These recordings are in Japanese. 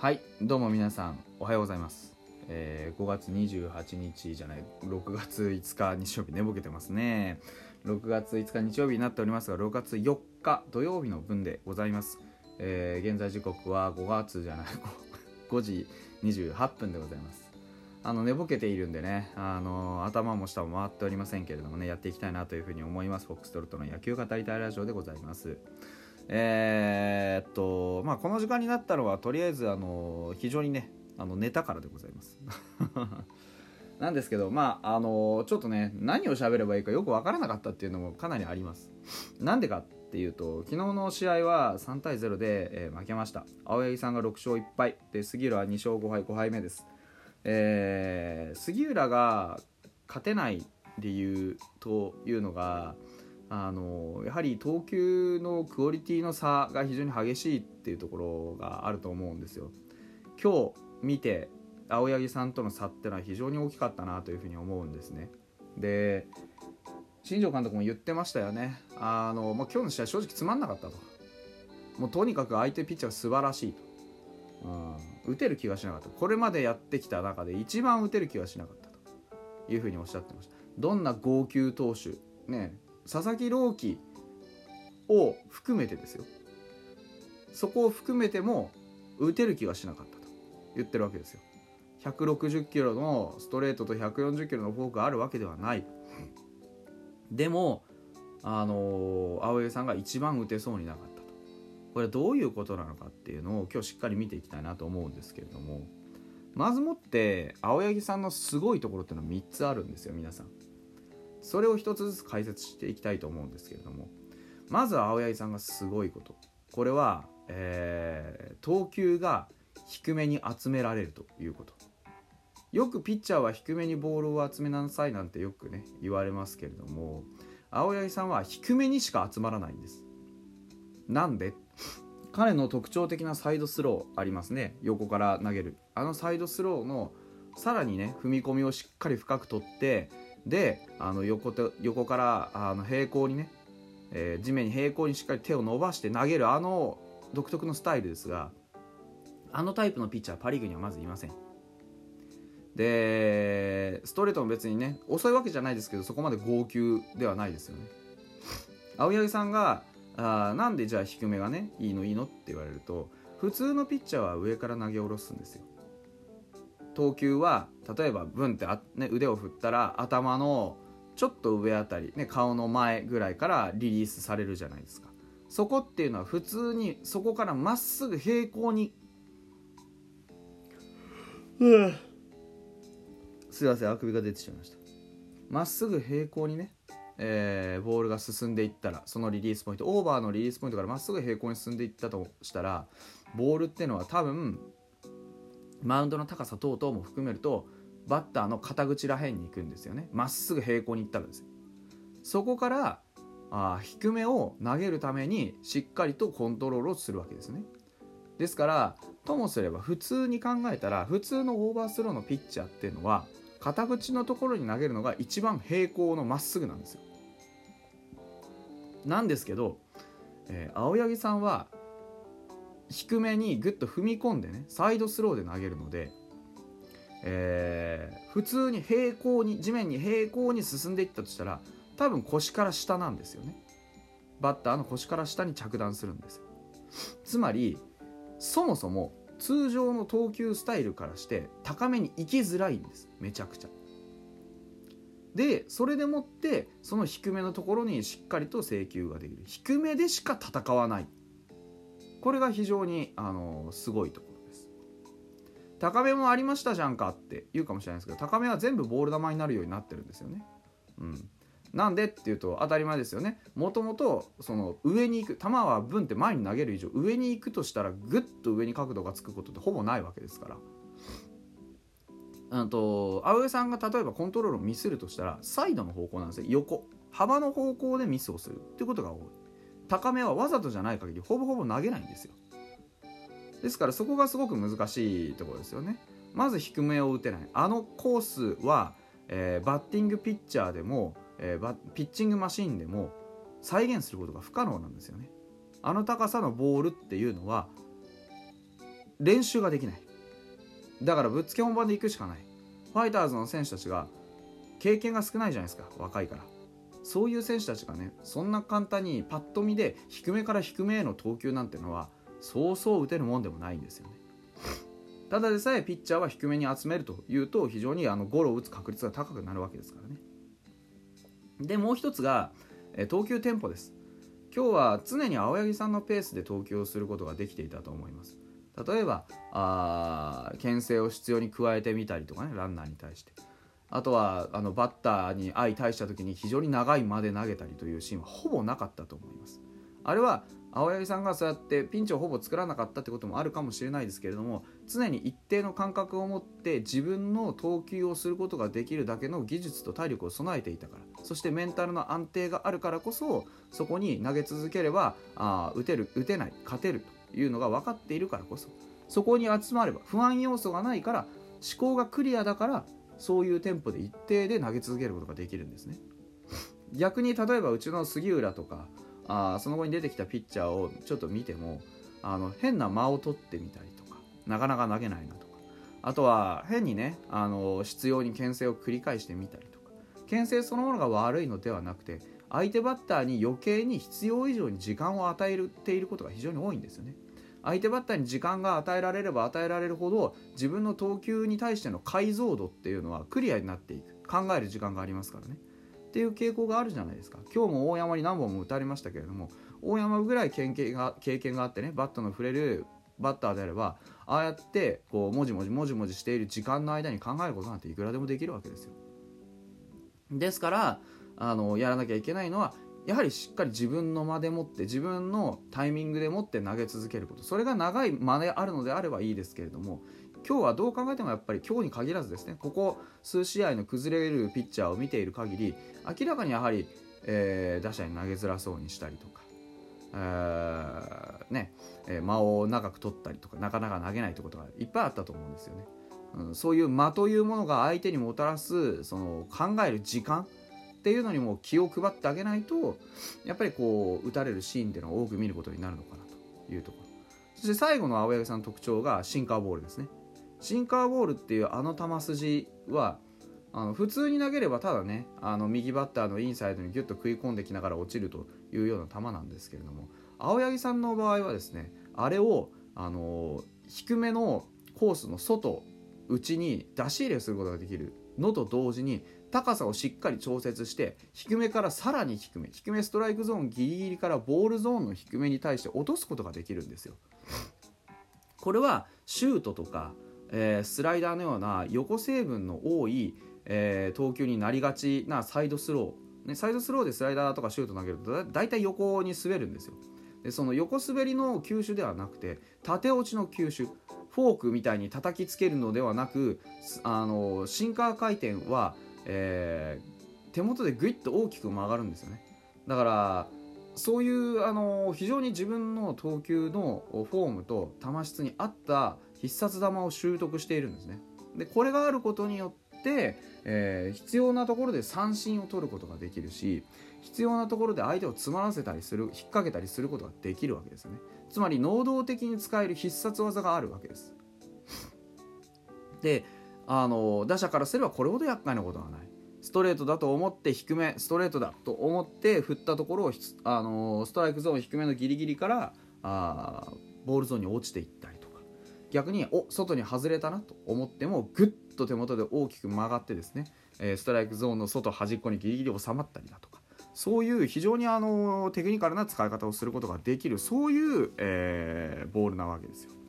はいどうも皆さんおはようございます、えー5月28日じゃない6月5日日曜日寝ぼけてますね。6月5日日曜日になっておりますが6月4日土曜日の分でございます、えー現在時刻は5月じゃない5時28分でございます。あの寝ぼけているんでね、あの頭も下も回っておりませんけれどもねやっていきたいなというふうに思います。フォックストロットの野球語りたいラジオでございます。えーっとまあこの時間になったのはとりあえずあの非常にねあの寝たからでございます。なんですけどまああのちょっとね何を喋ればいいかよく分からなかったっていうのもかなりあります。なんでかっていうと昨日の試合は3対0で、えー負けました。青柳さんが6勝1敗。で杉浦は2勝5敗5敗目です。えー杉浦が勝てない理由というのがあのやはり投球のクオリティの差が非常に激しいっていうところがあると思うんですよ。今日見て青柳さんとの差ってのは非常に大きかったなというふうに思うんですね。で新庄監督も言ってましたよね。あの、まあ、今日の試合正直つまんなかったと。もうとにかく相手ピッチャーが素晴らしいと。うん、打てる気がしなかったこれまでやってきた中で一番打てる気がしなかったというふうにおっしゃってましたどんな号泣投手ね佐々木朗希を含めてですよ。そこを含めても打てる気がしなかったと言ってるわけですよ。160キロのストレートと140キロのフォークがあるわけではない。でもあのー青柳さんが一番打てそうになかったと。これはどういうことなのかっていうのを今日しっかり見ていきたいなと思うんですけれども。まずもって青柳さんのすごいところっていうのは3つあるんですよ皆さん。それを1つずつ解説していきたいと思うんですけれどもまずは青柳さんがすごいこと。これは、えー投球が低めに集められるということ。よくピッチャーは低めにボールを集めなさいなんてよくね言われますけれども青柳さんは低めにしか集まらないんです。なんで？彼の特徴的なサイドスローありますね。横から投げる。あのサイドスローのさらにね踏み込みをしっかり深く取ってであの横手横からあの平行にね、えー地面に平行にしっかり手を伸ばして投げるあの独特のスタイルですがあのタイプのピッチャーパ・リーグにはまずいません。でストレートも別にね遅いわけじゃないですけどそこまで号泣ではないですよね。青柳さんがあなんでじゃあ低めがねいいのいいのって言われると普通のピッチャーは上から投げ下ろすんですよ。投球は例えばブンってあ、ね、腕を振ったら頭のちょっと上あたり、ね、顔の前ぐらいからリリースされるじゃないですか。そこっていうのは普通にそこからまっすぐ平行にすいませんあくびが出てしまいました。まっすぐ平行にねえーボールが進んでいったらそのリリースポイントオーバーのリリースポイントからまっすぐ平行に進んでいったとしたらボールっていうのは多分マウンドの高さ等々も含めるとバッターの肩口らへんに行くんですよね。まっすぐ平行に行ったらですそこからあー低めを投げるためにしっかりとコントロールをするわけですね。ですからともすれば普通に考えたら普通のオーバースローのピッチャーっていうのは肩口のところに投げるのが一番平行のまっすぐなんですよ。なんですけど、えー青柳さんは低めにグッと踏み込んでねサイドスローで投げるので、えー普通に平行に地面に平行に進んでいったとしたら多分腰から下なんですよね。バッターの腰から下に着弾するんですつまりそもそも通常の投球スタイルからして高めに行きづらいんです。めちゃくちゃ。でそれでもってその低めのところにしっかりと制球ができる。低めでしか戦わない。これが非常にあのすごいところです。高めもありましたじゃんかって言うかもしれないですけど高めは全部ボール球になるようになってるんですよね。うん。なんでっていうと当たり前ですよね。もともとその上に行く球はブンって前に投げる以上上に行くとしたらグッと上に角度がつくことってほぼないわけですから。うんと青江さんが例えばコントロールをミスるとしたらサイドの方向なんですよ。横。幅の方向でミスをするっていうことが多い。高めはわざとじゃない限りほぼほぼ投げないんですよ。ですからそこがすごく難しいところですよね。まず低めを打てない。あのコースは、えーバッティングピッチャーでも、えーピッチングマシンでも再現することが不可能なんですよね。あの高さのボールっていうのは練習ができない。だからぶっつけ本番で行くしかない。ファイターズの選手たちが経験が少ないじゃないですか。若いから。そういう選手たちがねそんな簡単にパッと見で低めから低めへの投球なんてのはそうそう打てるもんでもないんですよね。ただでさえピッチャーは低めに集めるというと非常にあのゴロを打つ確率が高くなるわけですからね。でもう一つが投球テンポです。今日は常に青柳さんのペースで投球をすることができていたと思います。例えばあ牽制を必要に加えてみたりとかねランナーに対して。あとはあのバッターに相対した時に非常に長い間で投げたりというシーンはほぼなかったと思います。あれは青柳さんがそうやってピンチをほぼ作らなかったってこともあるかもしれないですけれども常に一定の感覚を持って自分の投球をすることができるだけの技術と体力を備えていたからそしてメンタルの安定があるからこそそこに投げ続ければあ打てる打てない勝てるというのが分かっているからこそそこに集まれば不安要素がないから思考がクリアだからそういうテンポで一定で投げ続けることができるんですね。逆に例えばうちの杉浦とかあその後に出てきたピッチャーをちょっと見てもあの変な間を取ってみたりとかなかなか投げないなとか。あとは変にねあの必要に牽制を繰り返してみたりとか。牽制そのものが悪いのではなくて相手バッターに余計に必要以上に時間を与えていることが非常に多いんですよね。相手バッターに時間が与えられれば与えられるほど自分の投球に対しての解像度っていうのはクリアになっていく。考える時間がありますからね。っていう傾向があるじゃないですか。今日も大山に何本も打たれましたけれども大山ぐらい経験が経験があってねバットの触れるバッターであればああやってこうもじもじもじもじしている時間の間に考えることなんていくらでもできるわけですよ。ですからあのやらなきゃいけないのはやはりしっかり自分の間でもって自分のタイミングでもって投げ続けることそれが長い間であるのであればいいですけれども今日はどう考えてもやっぱり今日に限らずですねここ数試合の崩れるピッチャーを見ている限り明らかにやはり、えー、打者に投げづらそうにしたりとか、えー、ね、え間を長く取ったりとかなかなか投げないってことがいっぱいあったと思うんですよね。うん、そういう間というものが相手にもたらすその考える時間っていうのにも気を配ってあげないとやっぱりこう打たれるシーンっていうのを多く見ることになるのかなというところ。そして最後の青柳さんの特徴がシンカーボールですね。シンカーボールっていうあの球筋はあの普通に投げればただねあの右バッターのインサイドにギュッと食い込んできながら落ちるというような球なんですけれども青柳さんの場合はですねあれをあの低めのコースの外内に出し入れすることができるのと同時に高さをしっかり調節して低めからさらに低め低めストライクゾーンギリギリからボールゾーンの低めに対して落とすことができるんですよ。これはシュートとか、えー、スライダーのような横成分の多い、えー、投球になりがちなサイドスロー、ね、サイドスローでスライダーとかシュート投げるとだいたい横に滑るんですよ。でその横滑りの球種ではなくて縦落ちの球種フォークみたいに叩きつけるのではなくあのシンカー回転はえー、手元でグイッと大きく曲がるんですよね。だからそういうあの非常に自分の投球のフォームと球質に合った必殺球を習得しているんですね。でこれがあることによって、えー、必要なところで三振を取ることができるし必要なところで相手を詰まらせたりする引っ掛けたりすることができるわけですね。つまり能動的に使える必殺技があるわけです。であの打者からすればこれほど厄介なことはない。ストレートだと思って低めストレートだと思って振ったところをあのストライクゾーン低めのギリギリからあボールゾーンに落ちていったりとか。逆にお外に外れたなと思ってもグッと手元で大きく曲がってですね、えストライクゾーンの外端っこにギリギリ収まったりだとか。そういう非常にあのテクニカルな使い方をすることができるそういう、えー、ボールなわけですよ。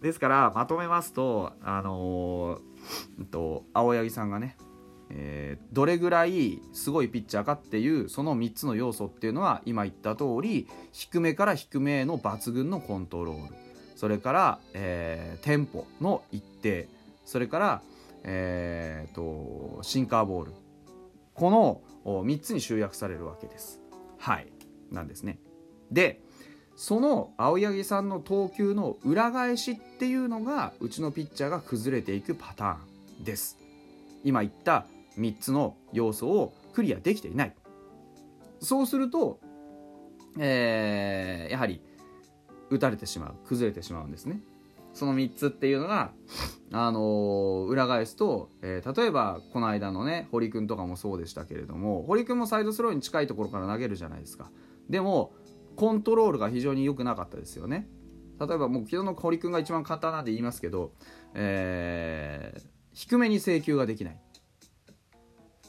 ですからまとめますとあのー、と青柳さんがね、えー、どれぐらいすごいピッチャーかっていうその3つの要素っていうのは今言った通り低めから低めへの抜群のコントロール。それから、えー、テンポの一定。それから、えーと、シンカーボール。この3つに集約されるわけです。はい。なんですね。でその青柳さんの投球の裏返しっていうのがうちのピッチャーが崩れていくパターンです。今言った3つの要素をクリアできていない。そうすると、えー、やはり打たれてしまう崩れてしまうんですね。その3つっていうのが、あのー裏返すと、えー例えばこの間のね堀君とかもそうでしたけれども堀君もサイドスローに近いところから投げるじゃないですか。でもコントロールが非常に良くなかったですよね。例えばもう昨日の堀君が一番簡単なんで言いますけど、えー低めに制球ができない。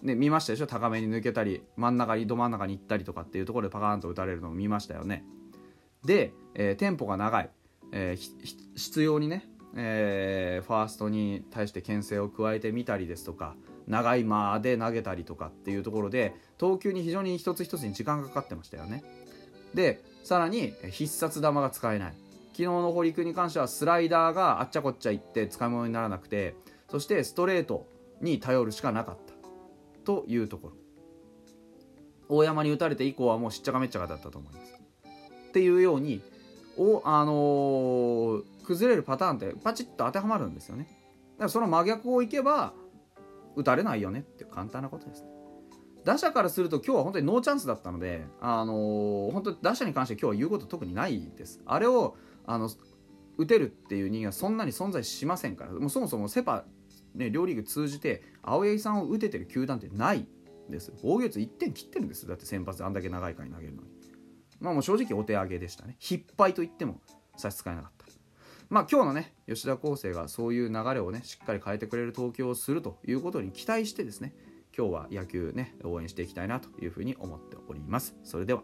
ね、見ましたでしょ？高めに抜けたり真ん中にど真ん中に行ったりとかっていうところでパカーンと打たれるのを見ましたよね。で、えーテンポが長い、えー必要にね、えーファーストに対して牽制を加えてみたりですとか長い間で投げたりとかっていうところで投球に非常に一つ一つに時間がかかってましたよね。でさらに必殺球が使えない。昨日の堀君に関してはスライダーがあっちゃこっちゃいって使い物にならなくてそしてストレートに頼るしかなかった。というところ。大山に打たれて以降はもうしっちゃかめっちゃかだったと思います。っていうようにお、あのー崩れるパターンってパチッと当てはまるんですよね。だからその真逆をいけば打たれないよねって簡単なことですね。打者からすると今日は本当にノーチャンスだったので、あのー本当に打者に関して今日は言うこと特にないです。あれをあの打てるっていう人間はそんなに存在しませんから。もうそもそもセパ、ね、両リーグ通じて青柳さんを打ててる球団ってないです。防御率1点切ってるんです。だって先発であんだけ長い回投げるのに。まあもう正直お手上げでしたね。引っ張りと言っても差し支えなかった。まあ今日のね吉田康生がそういう流れをねしっかり変えてくれる投球をするということに期待してですね今日は野球ね応援していきたいなというふうに思っております。それでは。